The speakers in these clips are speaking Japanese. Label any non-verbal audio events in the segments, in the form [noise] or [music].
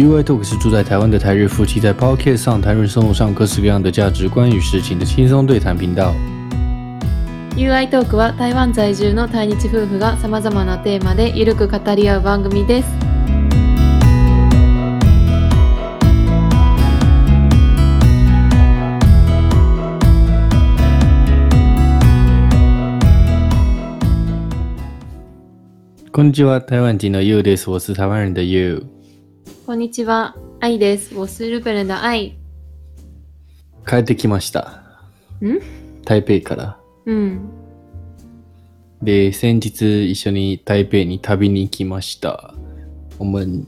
UI Talk 是住在台湾的台日夫妻在 Podcast 上谈论生活上各式各样的价值观与事情的轻松对谈频道。UI トークは台湾在住の対日夫婦がさまざまなテーマでゆるく語り合う番組です。こんにちは、台湾人の You です。我是台湾人的 You。こんにちは、愛です。我是日本人的愛。帰ってきました。ん？台北から。うん。で、先日一緒に台北に旅に行きました。我们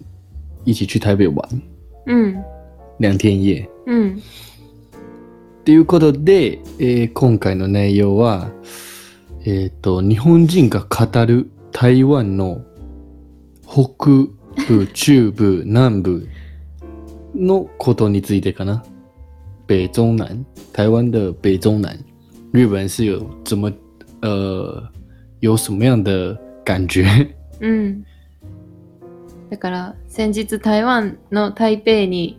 一起去台北玩うん。两天一夜。うん。ということで、えー今回の内容は、えっ、と、日本人が語る台湾の北部、中部、南部のことについてかな。北中南，台湾的北中南，日本人是有怎么呃有什么样的感觉？うん。だから、先日台湾の台北に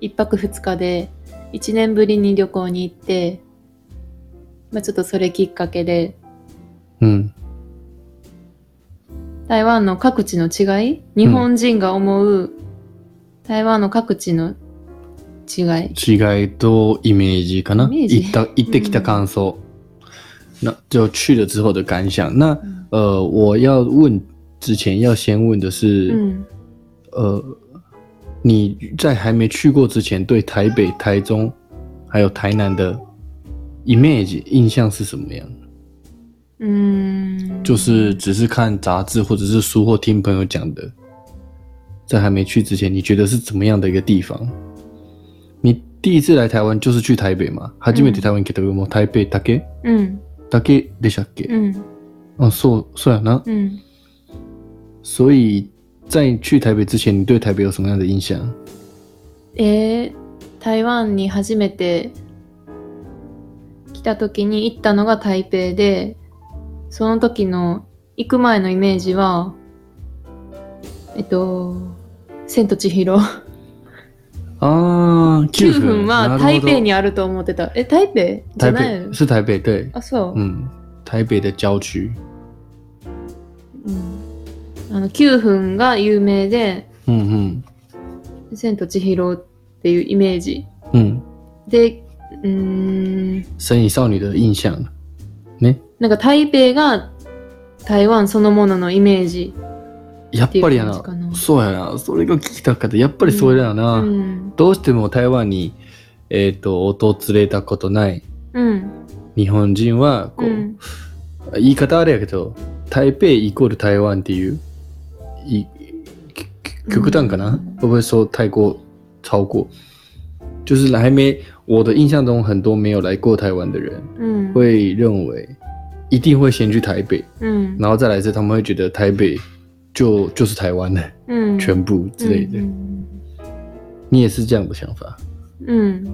一泊二日で一年ぶりに旅行に行って、まあちょっとそれきっかけで、嗯台湾の各地の違い？日本人が思う台湾の各地の違い？違いとイメージかな？イメージ？行った行ってきた感想。那就去了之后的感想。那呃，我要问之前要先问的是，うん。呃，你在还没去过之前，对台北、台中还有台南的 image 印象是什么样？う就是只是看杂志或者是书或听朋友讲的，在还没去之前，你觉得是怎么样的一个地方？你第一次来台湾就是去台北吗？初めて台湾来た時も台北だけうん。だけでしたっけ？うん。嗯，そうそうやな。うん。所以在去台北之前，你对台北有什么样的印象？えー、台湾に初めて来た時に行ったのが台北で、その時の行く前のイメージは、えっと、千と千尋。啊，9分。は台北ににあると思ってた。え、台北？じゃ台ない？北。是台北对，あ、そう。嗯，台北的郊区，うん、あの9分が有名で、嗯千と千尋っていうイメージ。嗯嗯，で、うーん、神隐少女的印象。ね。なんか台北が台湾そのもののイメージ。やっぱりやなそうやなそれが聞きたかったやっぱりそれだよな、うん。どうしても台湾にえっ、と訪れたことないうん。日本人はこう、うん。言い方あれやけど台北イコール台湾っていうい極端かな、嗯会不会说太过超过？就是还没我的印象中，很多没有来过台湾的人うん。会认为一定会先去台北，うん。然后再来是他们会觉得台北就就是台湾的うん。全部之类的。うん。你也是这样的想法，うん。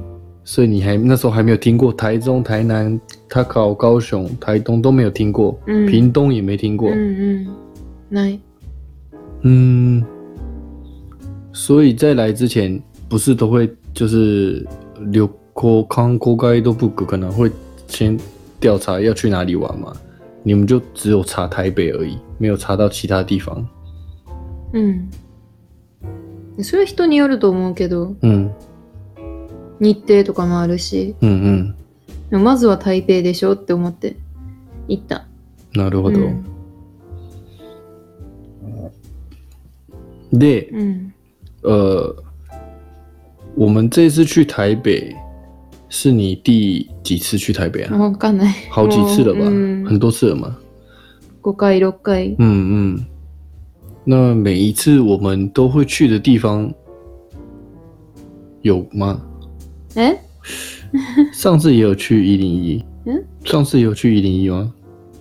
所以你还那时候还没有听过台中、台南、他考高雄、台东都没有听过，うん。屏东也没听过，うんうん。ない。嗯，所以在来之前不是都会就是旅行観光ガイドブック可能会先 调查要去哪里玩嘛？你们就只有查台北而已，没有查到其他地方。うん。それは人によると思うけど、嗯日程とかもあるし、嗯でもまずは台北でしょって思って行った。嗯，なるほど。うん。で、うん。呃，我们这次去台北，是你第几次去台北啊？わかんない。好几次了吧？もううん很多次了吗？ 5回、6回。嗯嗯。那每一次我们都会去的地方有吗？え[laughs] 上次也有去一零一。嗯。上次也有去一零一吗？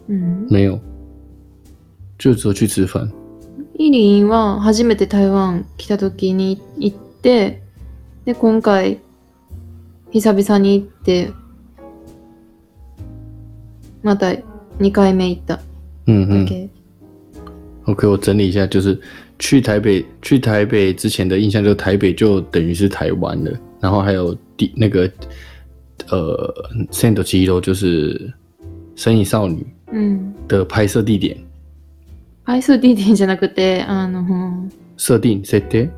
うん。没有，就只有去吃饭。イリンは初めて台湾来た時に行って、で、今回、 久々に行って、また2回目行った嗯嗯。だけ。OK，我整理一下，就是去台北去台北之前的印象，就是台北就等于是台湾了，然后还有第那个呃《圣斗奇罗》就是《神隐少女うん。》的拍摄地点アイス D 点じゃなくて、あの、设定設定。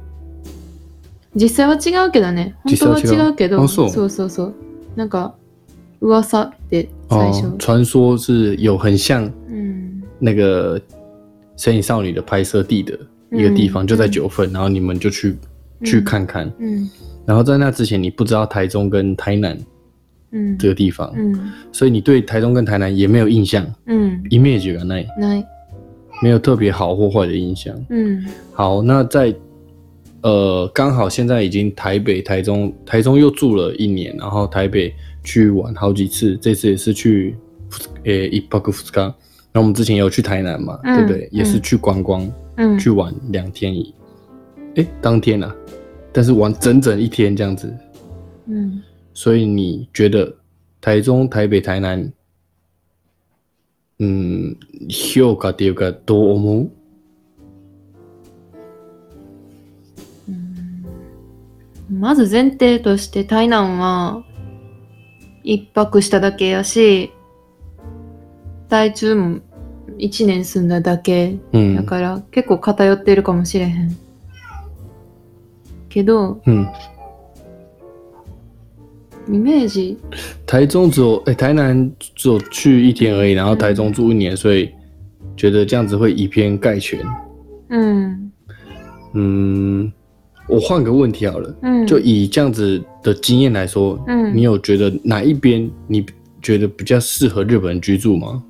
実際は違うけどね。本当は違うけど、あそう？そうそう。なんか、噂で最初。哦，传说是有很像うん。那个《神隐少女》的拍摄地的一个地方，嗯就在九份，然后你们就去、去看看。うん。然后在那之前，你不知道台中跟台南うん。这个地方，うん。所以你对台中跟台南也没有印象うん。，image がない，ない。没有特别好或坏的印象。うん。好，那在呃，刚好现在已经台北、台中，台中又住了一年，然后台北去玩好几次，这次也是去呃一泊二日。然后我们之前也有去台南嘛，嗯对不对？也是嗯去观光，うん。去玩两天一，哎，当天啊，但是玩整整一天这样子。うん。所以你觉得台中、台北、台南，嗯，評価っていうかどう思う？ まず前提として台南は一泊しただけやし、台中も一年住んだだけ嗯だから結構偏ってるかもしれへん。けど、嗯，イメージ、台中只有哎、台南只有去一天而已，然后台中住一年，所以觉得这样子会以偏概全。うん。嗯，我换个问题好了，うん。就以这样子的经验来说，うん。你有觉得哪一边你觉得比较适合日本人居住吗？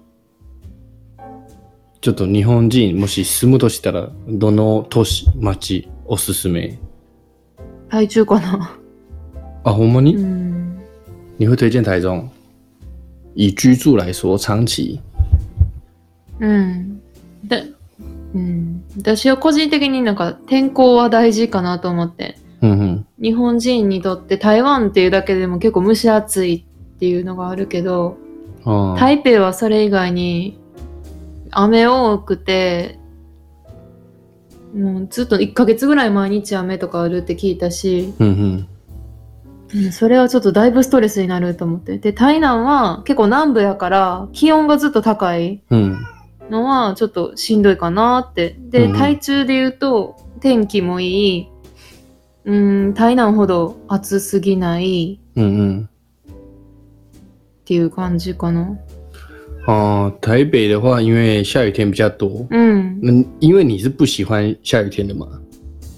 ちょっと日本人もし住むとしたらどの都市町おすすめ？台中かな。啊，ほんまに？うん。你会推荐台中？以居住来说，长期，うん。で、うん。私は個人的になんか天候は大事かなと思って。嗯哼，日本人にとって台湾っていうだけでも結構蒸し暑いっていうのがあるけど、哦，台北はそれ以外に雨多くて、もうずっと1ヶ月ぐらい毎日雨とかあるって聞いたし、嗯哼，うん。それはちょっとだいぶストレスになると思って。で、台南は結構南部やから気温がずっと高い。嗯のはちょっとしんどいかなって。で、うんうん台中で言うと天気もいい。うん、台南ほど暑すぎない嗯嗯。っていう感じかな。哦、台北的话，因为下雨天比较多，うん。嗯，因为你是不喜欢下雨天的嘛，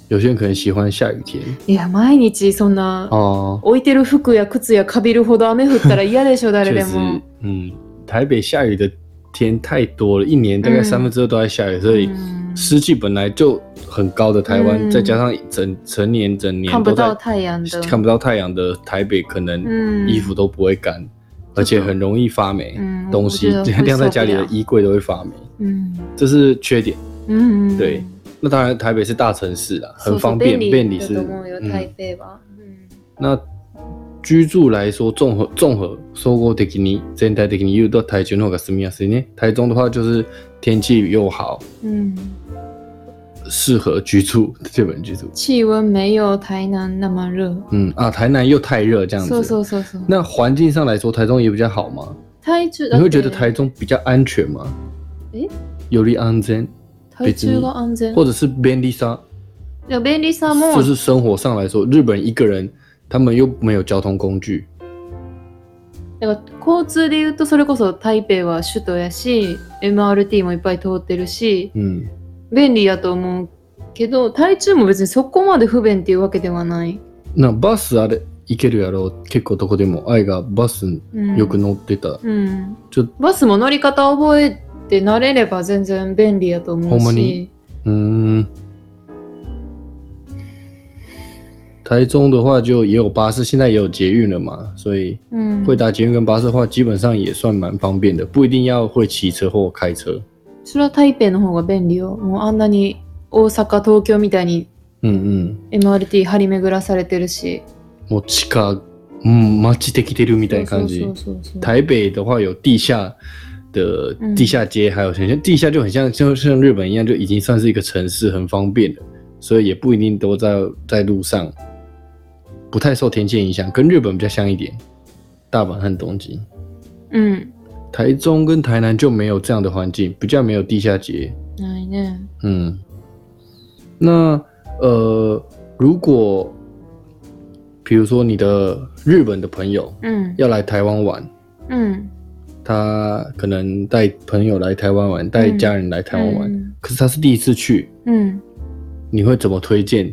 有些人可能喜欢下雨天いや、毎日そんな哦。置いてる服や靴やかびるほど雨降ったら嫌でしょ、誰でも。[laughs] 嗯，台北下雨的天太多了，一年大概嗯三分之二都在下雨，所以うん湿气本来就很高的台湾，嗯再加上整成年整年都看不到在太陽的。看不到太阳的台北，可能嗯衣服都不会干，而且很容易发霉，嗯东西我觉得会晾在家里的受不了衣柜都会发霉，うん。这是缺点。うん。对那当然，台北是大城市啦，そうそう很方便，便便利是だと思うよ、嗯台北は。うん那 居住来说，综合综合総合的に全体的に言うと台中の方が住みやすいね。台中的话就是天气又好，うん。适合居住，日本居住。气温没有台南那么热。嗯啊，台南又太热这样子。そうそうそうそう。那环境上来说，台中也比较好吗？台中你会觉得台中比较安全吗？诶？より安全，台中が安全？或者是便利さ，いや便利さも就是生活上来说，日本一个人他们又没有交通工具，だから交通で言うとそれこそ台北は首都やし MRT もいっぱい通ってるし嗯，便利やと思うけど台中も別にそこまで不便っていうわけではない、那バスあれ行けるやろ。結構どこでも愛がバスうん、よく乗ってた、うん、ちょバスも乗り方覚えて慣れれば全然便利やと思うほんましに嗯，台中的话就也有巴士，现在也有捷运了嘛，所以うん、会搭捷运跟巴士的话，基本上也算蛮方便的，不一定要会骑车或开车。それは台北の方が便利よもうあんなに大阪東京みたいに嗯嗯， MRT 張り巡らされてるしもう地下、うん、街できてるみたいな感じそう。そうそうそう台北的话有地下 的地下街，还有很像地下就很像像像日本一样，就已经算是一个城市，很方便了，所以也不一定都在在路上， 不太受天气影响，跟日本比较像一点。大阪和东京，うん。台中跟台南就没有这样的环境，比较没有地下街。ないね。嗯，那呃，如果比如说你的日本的朋友うん。要来台湾玩，うん。他可能带朋友来台湾玩，带家人来台湾玩，うん可是他是第一次去，うん。你会怎么推荐？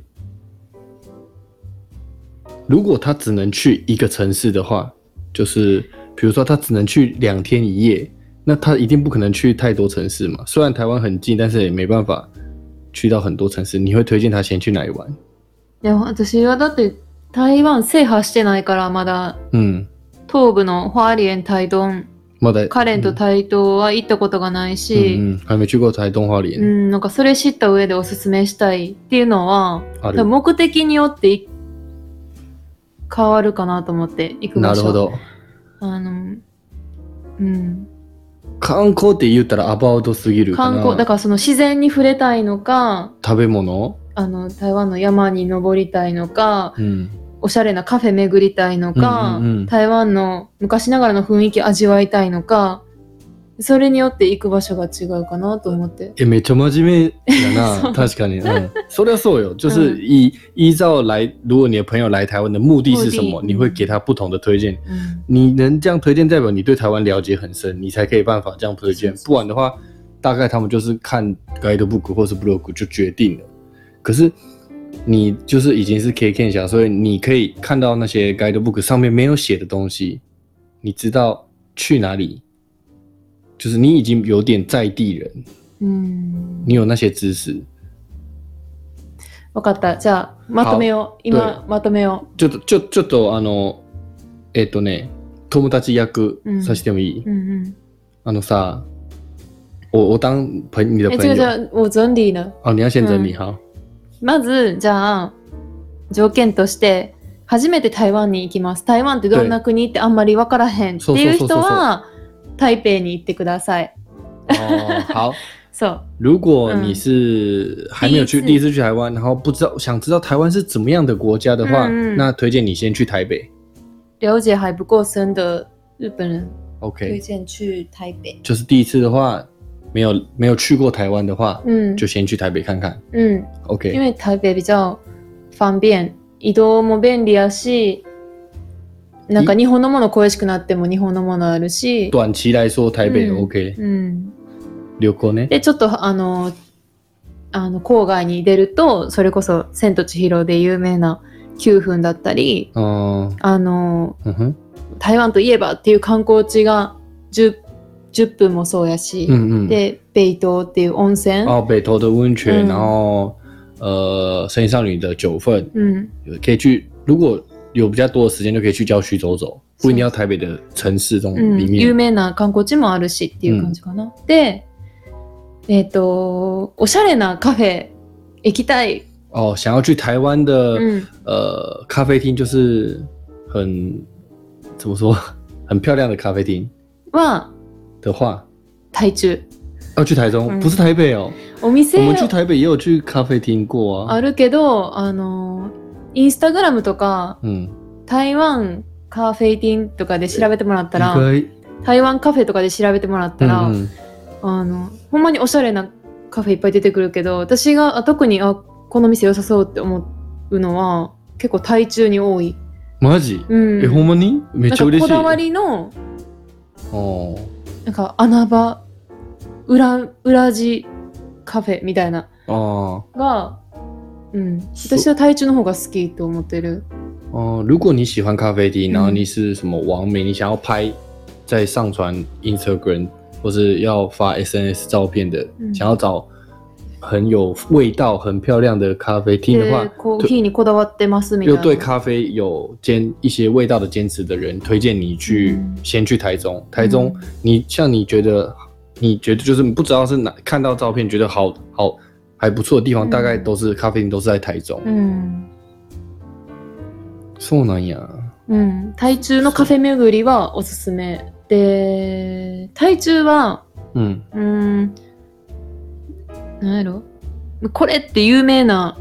如果他只能去一个城市的话，就是比如说他只能去两天一夜，那他一定不可能去太多城市嘛。虽然台湾很近，但是也没办法去到很多城市。你会推荐他先去哪里玩？いや、私はだって台湾制覇してないから、まだ嗯，東部の花蓮、台東、まだカレンと台東は行ったことがないし、嗯嗯，还没去过台东花う莲，ん、なんかそれ知った上でおすすめしたいっていうのは、ある。目的によってい 変わるかなと思って行く場所。なるほど。あの、うん。観光って言ったらアバウトすぎるかな。観光、だからその自然に触れたいのか、食べ物？あの、台湾の山に登りたいのか、嗯おしゃれなカフェ巡りたいのか、うんうんうん台湾の昔ながらの雰囲気味わいたいのか、それによって行く場所が違うかなと思って。也没这么真面的 [laughs] そう那，確かに。嗯，说的所有，就是依、依照来，如果你的朋友来台湾的目的是什么，你会给他不同的推荐。うん你能这样推荐，代表你对台湾了解很深，你才可以办法这样推荐。不然的话，大概他们就是看 guidebook 或是 blog 就决定了。可是你就是已经是 K K 侠，所以你可以看到那些 guidebook 上面没有写的东西，你知道去哪里，就是你已经有点在地人，うん你有那些知識。わかった。じゃあ、まとめよう。今、まとめよちょっと、ちょ、ちょっと、あの、えっとね、友達役うんさせてもいい、う。うんうん。あのさ、我我当朋你的え、朋友。我整理了。哦，你要先整理嗯好。まず、じゃあ、条件として、初めて台湾に行きます。台湾ってどんな国？ってあんまりわからへんっていう人は、台北に行ってください。哦，好。[laughs] そう。如果嗯你是还没有去第一次第一次去台湾，然后不知道想知道台湾是怎么样的国家的话，嗯嗯那推荐你先去台北。了解还不够深的日本人推 OK，荐去台北。就是第一次的话，没有没有去过台湾的话，うん。就先去台北看看。うん。因 OK，为台北比较方便。移動も便利やし、なんか日本のもの恋しくなっても日本のものあるし、短期来说台北嗯 OK，うん。旅行ね。で、ちょっとあの、あの郊外に出ると、それこそ千と千尋で有名な9分だったり、嗯あの、台湾といえばっていう観光地が 10, 10分もそうやし、嗯嗯。で、北東っていう温泉、哦，北投的温泉，嗯然后呃，神隐少女的九份，うん、可以去。如果有比较多的时间，就可以去郊区走走，不一定要台北的城市中うん里有面。名な観光地もあるしっていう感じかな。で、えっ、と、おしゃれなカフェ行きたい。哦，想要去台湾的、うん、呃咖啡厅，就是很怎么说，[laughs] 很漂亮的咖啡厅は的话，台中。要去台中，嗯不是台北哦。お店我们去台北也有去咖啡厅过啊。あるけど、あの、インスタグラムとか、嗯，台湾カフェティンとかで調べてもらったら、台湾カフェとかで調べてもらったら、嗯嗯あの、ほんまにおしゃれなカフェいっぱい出てくるけど、私があ特に、あ、この店良さそうって思うのは、結構台中に多い。マジ？うん。え、ほんまに？めっちゃ嬉しい。かこだわりの、哦。なんか穴場、裏、裏地カフェみたいな哦が、うん。私は台中の方が好きと思ってる。哦，如果你喜欢咖啡厅，然后嗯你是什么网美，你想要拍再上传 Instagram 或是要发 SNS 照片的，嗯想要找很有味道、很漂亮的咖啡厅的话で、、コーヒーにこだわってますみたいな。又对咖啡有坚一些味道的坚持的人，推荐你去、嗯先去台中。台中，你像你觉得你觉得就是不知道是哪看到照片觉得好好还不错的地方，嗯大概都是咖啡厅都是在台中。うん。そうなんや。うん。台中のカフェ巡りはおすすめ。で、台中は、嗯うーん、なんやろ？これって有名な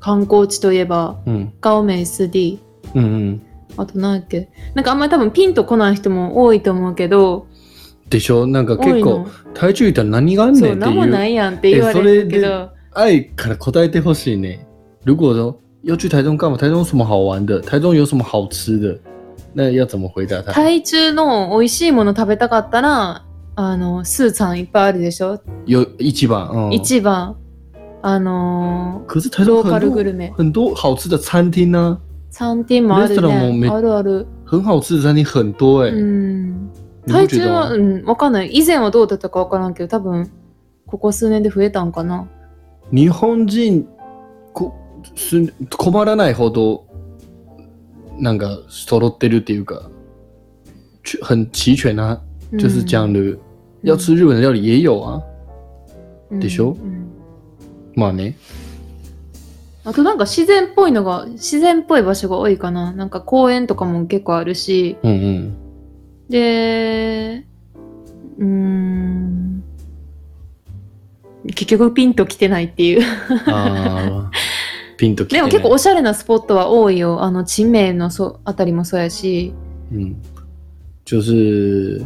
観光地といえば、嗯高美湿地。嗯嗯，あと何やっけ？なんかあんまり多分ピンとこない人も多いと思うけど、でしょ？なんか結構の。台中行ったら何があんねんってなんもないいうやんって言われるけえど、爱から答えてほしいね。如果说要去台中干嘛？台中有什么好玩的？台中有什么好吃的？那要怎么回答他？台中の美味しいもの食べたかったら、あの、スーさんいっぱいあるでしょ、有一番，嗯，市場、あの可是台中很多ルグルメ。很多好吃的餐厅呢、餐厅もあるね。あるある。很好吃的餐厅很多哎、うん。你不台中は？うん、わかんない。以前はどうだったかわからんけど、多分、ここ数年で増えたんかな。日本人こす困らないほどなんか揃ってるっていうか，全很齐全啊，就是这样的。うん要吃日本的料理也有啊，うんでしょ？うんまあね。あとなんか自然っぽいのが、自然っぽい場所が多いかな。なんか公園とかも結構あるし、うんうん。で、うーん、結局ピンときてないっていう。ピンときてない。でも結構おしゃれなスポットは多いよ。あの、地名のそあたりもそうやし、嗯，就是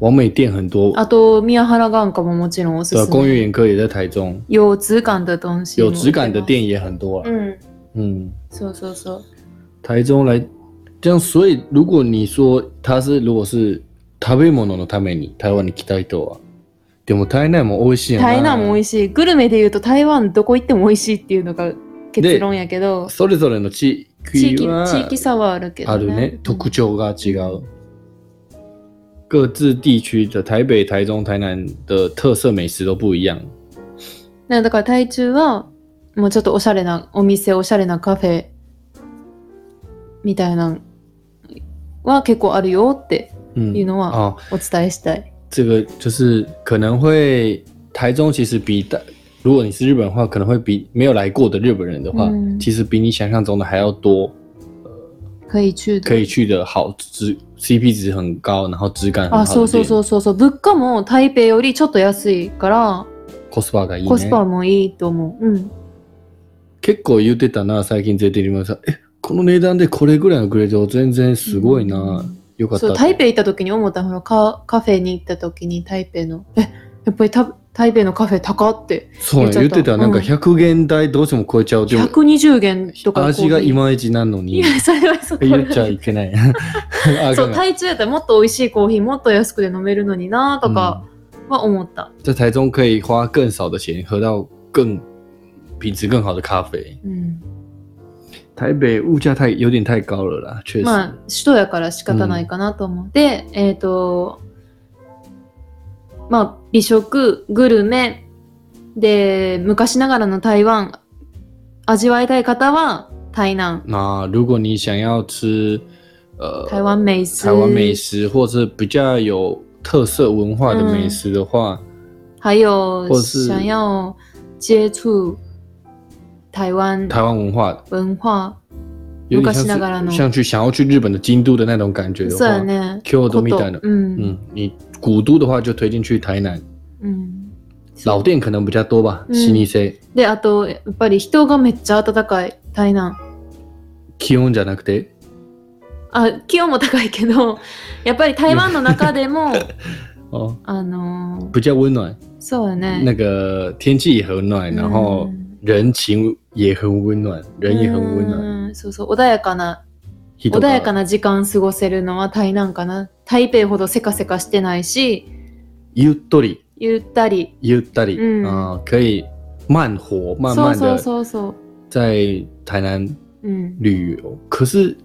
王美店很多，あと宮原眼科ももちろんおすす公园め。眼科也在台中，有质感的东西。有质感的。店也很多啊。うん。嗯，そうそうそう。台中来这样，所以如果你说他是如果是食べ物のために台湾に来た人は、でも台南も美味しいよな。台南も美味しい。グルメで言うと台湾どこ行っても美味しいっていうのが結論やけど、それぞれの地地域域は地域差はあるけどね。あるね、特徴が違う。各自地区的台北、台中、台南的特色美食都不一样。ねだから台中はもうちょっとおしゃれなお店、おしゃれなカフェみたいなのは結構あるよって嗯いうのは哦，お伝えしたい。这个就是可能会台中其实比大，如果你是日本的话，可能会比没有来过的日本人的话，嗯其实比你想象中的还要多可以去的可以去的好值 CP 值很高，然后质感很あ、そうそう。そうそうそう。物価も台北よりちょっと安いから、コスパがいいね。コスパもいいと思う。うん。結構言ってたな最近出てるもさ、えこの値段でこれぐらいのグレード全然すごいな、うん。よかった。そう、台北行った時に思ったのカカフェに行った時に台北の、え、やっぱりた台北のカフェ高って、そう言っちゃった言ってた。なんかうん。100元台どうしても超えちゃう。でも120元とか味がい今まいちなのに。いや、それはそう。言っちゃいけない。[laughs] あそう、台中やったらもっと美味しいコーヒーもっと安くで飲めるのになとかは思った。在台中可以花更少的钱喝到更品质更好的咖啡。うん。台北物价太有点太高了啦，确实。まあ、首都やから仕方ないかなと思う。で、えっ、と、まあ、美食、グルメ、で、昔ながらの台湾、味わいたい方は台南、那如果你想要吃呃台湾美食、台湾美食，或是比较有特色文化的美食的话，还有想要接触台湾台湾文化文化、有点像昔ながらの是像去想要去日本的京都的那种感觉的话，ね。京都みたいなことうん。嗯，你古都的话就推荐去台南，うん老店可能比较多吧，嗯老舗。で、あと、やっぱり人がめっちゃ温かい、台南。気温じゃなくて、あ、気温も高いけど、[laughs] やっぱり台湾の中でも、[laughs] 哦，あのー比较温暖，そう。那个天气也很暖，然后うん人情也很温暖，人也很温暖。うんそうそう、穏やかな、人が穏やかな時間過ごせるのは台南かな。台北ほどせかせかしてないし、ゆっとりゆったり。ゆったり嗯啊、可以慢活，慢そうそう慢的そうそ在台南う。うん。旅游。可是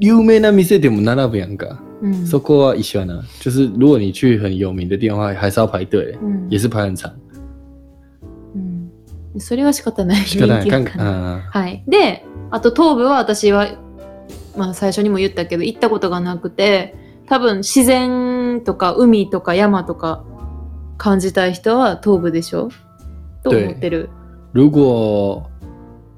有名な店でも並ぶやんか。うん。そこは一緒やな。就是如果你去很有名的店的话，还是要排队，うん也是排很长。うんそれは仕方ない。仕方ない。から啊，はい。で、あと東部は私は、まあ最初にも言ったけど、行ったことがなくて、多分自然とか海とか山とか感じたい人は東部でしょ？と思ってる。如果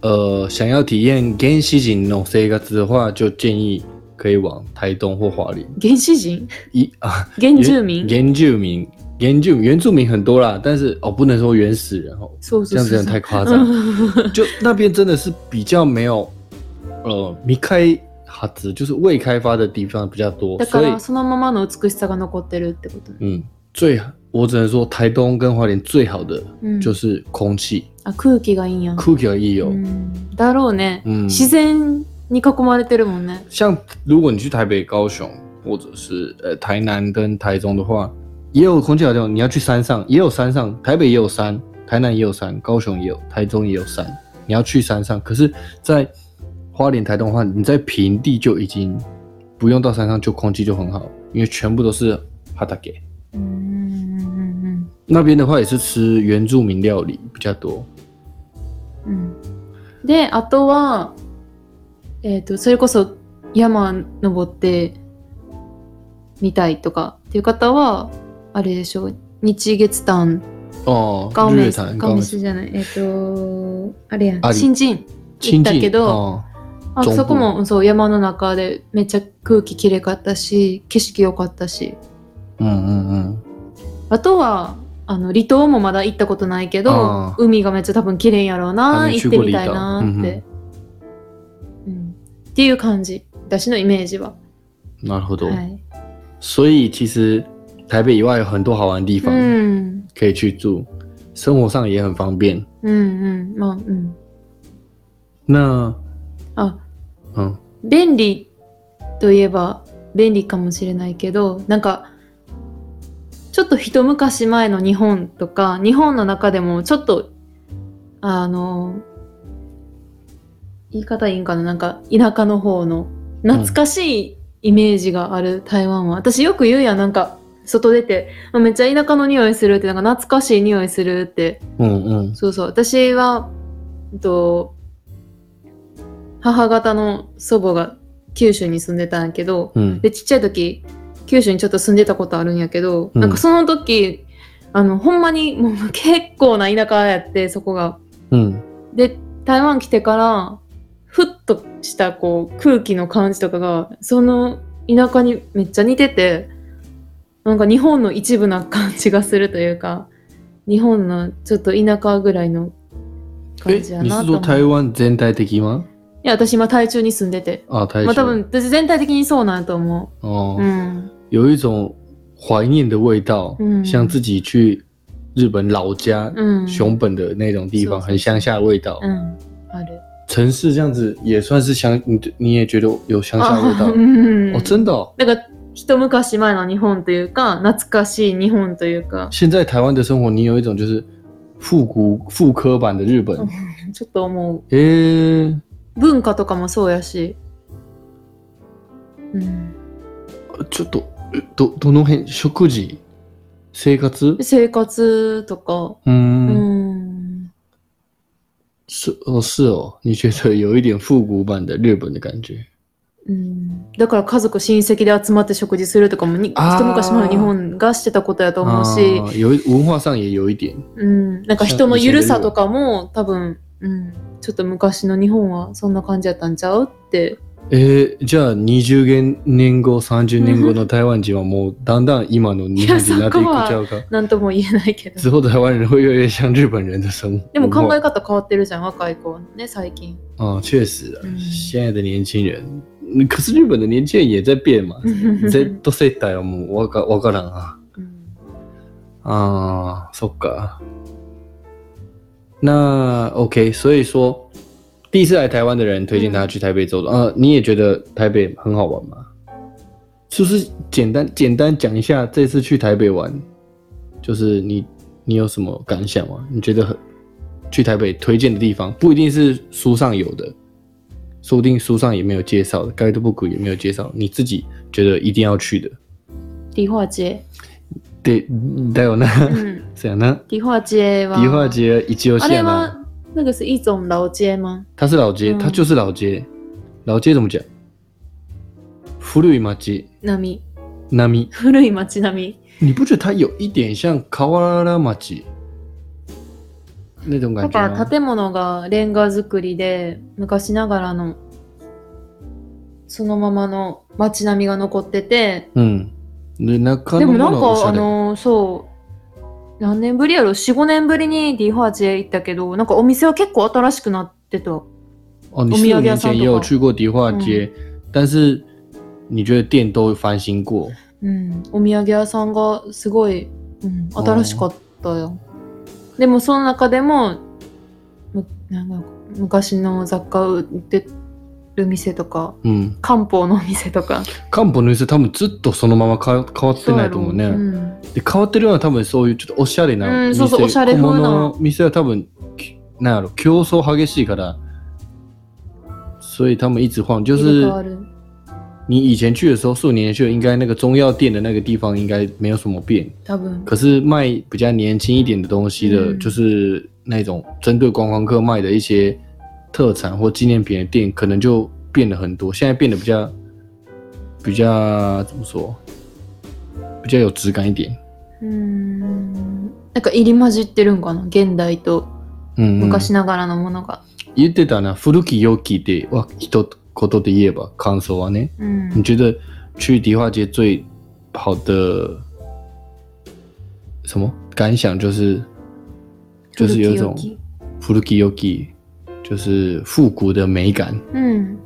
呃想要体验原始人那种生活的话，就建议可以往台东或花莲。原始人？一啊，原住民？原住民，原住原住民很多啦，但是哦，不能说原始人哦，そうそうそう这样子有点太夸张。[laughs] 就那边真的是比较没有，呃，未开哈子，就是未开发的地方比较多，[laughs] だか所以らそのままの美しさが残ってるってこと。嗯，最我只能说台东跟花莲最好的うん就是空气，あ空気がいいんや。空气也有。うんだろうね。嗯，自然に囲まれてるもんね。像如果你去台北、高雄，或者是呃台南跟台中的话，也有空气好地方。你要去山上，也有山上，台北也有山，台南也有山，高雄也有，台中也有山。你要去山上，可是，在花莲、台东的话，你在平地就已经不用到山上，就空气就很好，因为全部都是哈达给。うんうん那边的话也是吃原住民料理比较多。うんうんで、あとは、えっ、と、それこそ山登ってみたいとかっていう方は、 あれでしょ？う、日月潭、哦，高梅高高梅じゃない、えっ、と、あれやん、新人行ったけど、哦，あ。そこもそう山の中でめっちゃ空気きれかったし、景色良かったし、嗯嗯嗯，あとは、あの離島もまだ行ったことないけど海がめっちゃ多分綺麗やろうあな、ね行ってみたいなって、うん。っていう感じ。私のイメージは。なるほど。はい。所以其实台北以外有很多好玩的地う方ん。可以去住，生活上也很方便。うんうん。まあ、うん。那あ、嗯便利といえば便利かもしれないけど、なんか、ちょっと一昔前の日本とか、日本の中でもちょっと、あの、言い方いいんかな？なんか、田舎の方の、懐かしいイメージがある台湾は。私よく言うやん、なんか、外出て、あめっちゃ田舎の匂いするって、なんか懐かしい匂いするって。嗯嗯そうそう。私は、えっと、母方の祖母が九州に住んでたんやけど、嗯で、ちっちゃい時、九州にちょっと住んでたことあるんやけど、うんなんかその時、あの、ほんまにもう結構な田舎やって、そこが。嗯で、台湾来てから、ふっとしたこう空気の感じとかが、その田舎にめっちゃ似てて、なんか日本の一部な感じがするというか、日本のちょっと田舎ぐらいの感诶じや，なと思う。说台湾全体的吗？いや、私今台中に住んでて。啊，台中まあ多分、私全体的にそうなんやと思哦う。う，ん。有一种怀念的味道，嗯像自己去日本老家、うん。熊本的那种地方，很乡下的味道。うん。ある。城市这样子也算是乡，你你也觉得有乡下的味道？あうん哦？真的哦。だから、一昔前の日本というか、懐かしい日本というか、现在台湾的生活，你有一种就是复古、复刻版的日本。[laughs] ちょっと思う。诶、文化とかもそうやし。うん。ちょっとどどの辺食事？生活？生活とか、ううんん。是哦是哦，你觉得有一点复古版的日本的感觉？うん、だから家族親戚で集まって食事するとかもに一昔前の日本がしてたことやと思うし、文化上也有一点。うん、なんか人のゆるさとかも多分、うん、ちょっと昔の日本はそんな感じやったんちゃうって。えー、じゃあ20年後30年後の台湾人はもうだんだん今の日本人になっていくちゃうか。なんとも言えないけど。台湾人会越来越像日本人的生活。でも考え方変わってるじゃん、若い子はね、最近。啊，确实啊，嗯现在的年轻人，嗯可是日本的年轻人也在变嘛。Z 世代はもうわかわからん啊。うん啊，そっか。那 OK，所以说第一次来台湾的人推荐他去台北走走。呃，你也觉得台北很好玩吗？是不是简单简单讲一下这次去台北玩，就是你你有什么感想吗？你觉得很去台北推荐的地方，不一定是书上有的， 说不定书上也没有介绍的，guidebook 也没有介绍，你自己觉得一定要去的。梨花街。对，だよな。うん。[laughs] 这样呢？梨花街は。梨花街一那个是一种老街吗？它是老街，嗯它就是老街。老街怎么讲？古い。古いみ。你不觉得它有一点像河原町那种なんか感觉吗？建物がレンガ造りで昔ながらのそのままの街並みが残ってて、うん。で、中でもなんか、あれ。のーそう、何年ぶりやろ ?4、5年ぶりにディファーチェ行ったけど、なんかお店は結構新しくなってた。哦，你我们四五年有两三个吧前也有去过迪化街，但是你觉得店都翻新过？うん。お土産屋さんがすごい、うん、新しかったよ。でもその中でも、むなんか昔の雑貨売ってる店とか、嗯，漢方の店とか。漢方の店多分ずっとそのまま変わ変わってないと思うね。うんで変わってるのは多分そういうちょっとおしゃれな店、うんそうそうおしゃれ店は多分きなんやろ競争激しいから，所以他们一直换。就是。你以前去的时候，数年前去，应该那个中药店的那个地方应该没有什么变。多分。可是卖比较年轻一点的东西的，嗯就是那种针对观光客卖的一些特产或纪念品的店，可能就变了很多。现在变得比较比较怎么说，比较有质感一点。うーん。なんか入り混じってるんかな？現代と嗯，嗯昔ながらのものが。言ってたな、古き良きでは一言で言えば感想はね。うん你。觉得去迪化街最好的什么感想就是就是有一种古き良き，就是复古的美感。うん。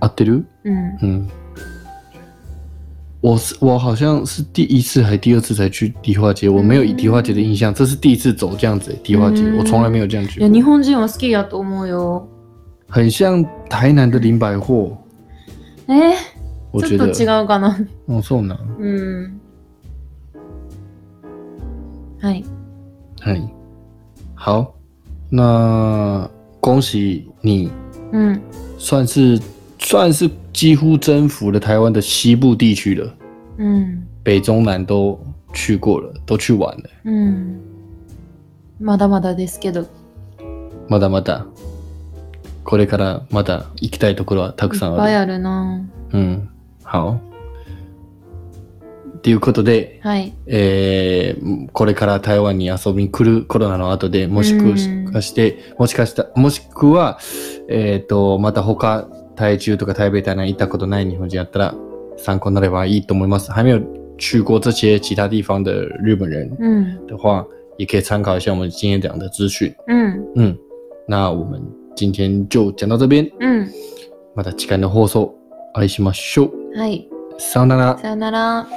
合ってる？うん。嗯，我是我好像是第一次还第二次才去迪化街，我没有以迪化街的印象，这是第一次走这样子、迪化街，我从来没有这样去いや、日本人は好きやと思うよ。很像台南的林百货，え我觉得ちょっと違うかな。哦，そうなん？うん。はい。嗨，好，那恭喜你，うん。算是算是几乎征服了台湾的西部地区了，うん。北中南都去过了，都去完了。うん。まだまだですけど。まだまだ、これからまだ行きたいところはたくさんある。いっぱいあるなうん、好。ということで、はい。えーこれから台湾に遊びに来るコロナの後で、もしうんかして、もしかした、もしくは、えっ、と、また他、台中とか台北、台南行ったことない日本人やったら、参考になればいいと思います。还没有去过这些其他地方的日本人うん。的话，也可以参考一下我们今天讲的资讯。うん。嗯，那我们今天就讲到这边，うん。また次回の放送お会いしましょう。はい。さよなら。さよなら。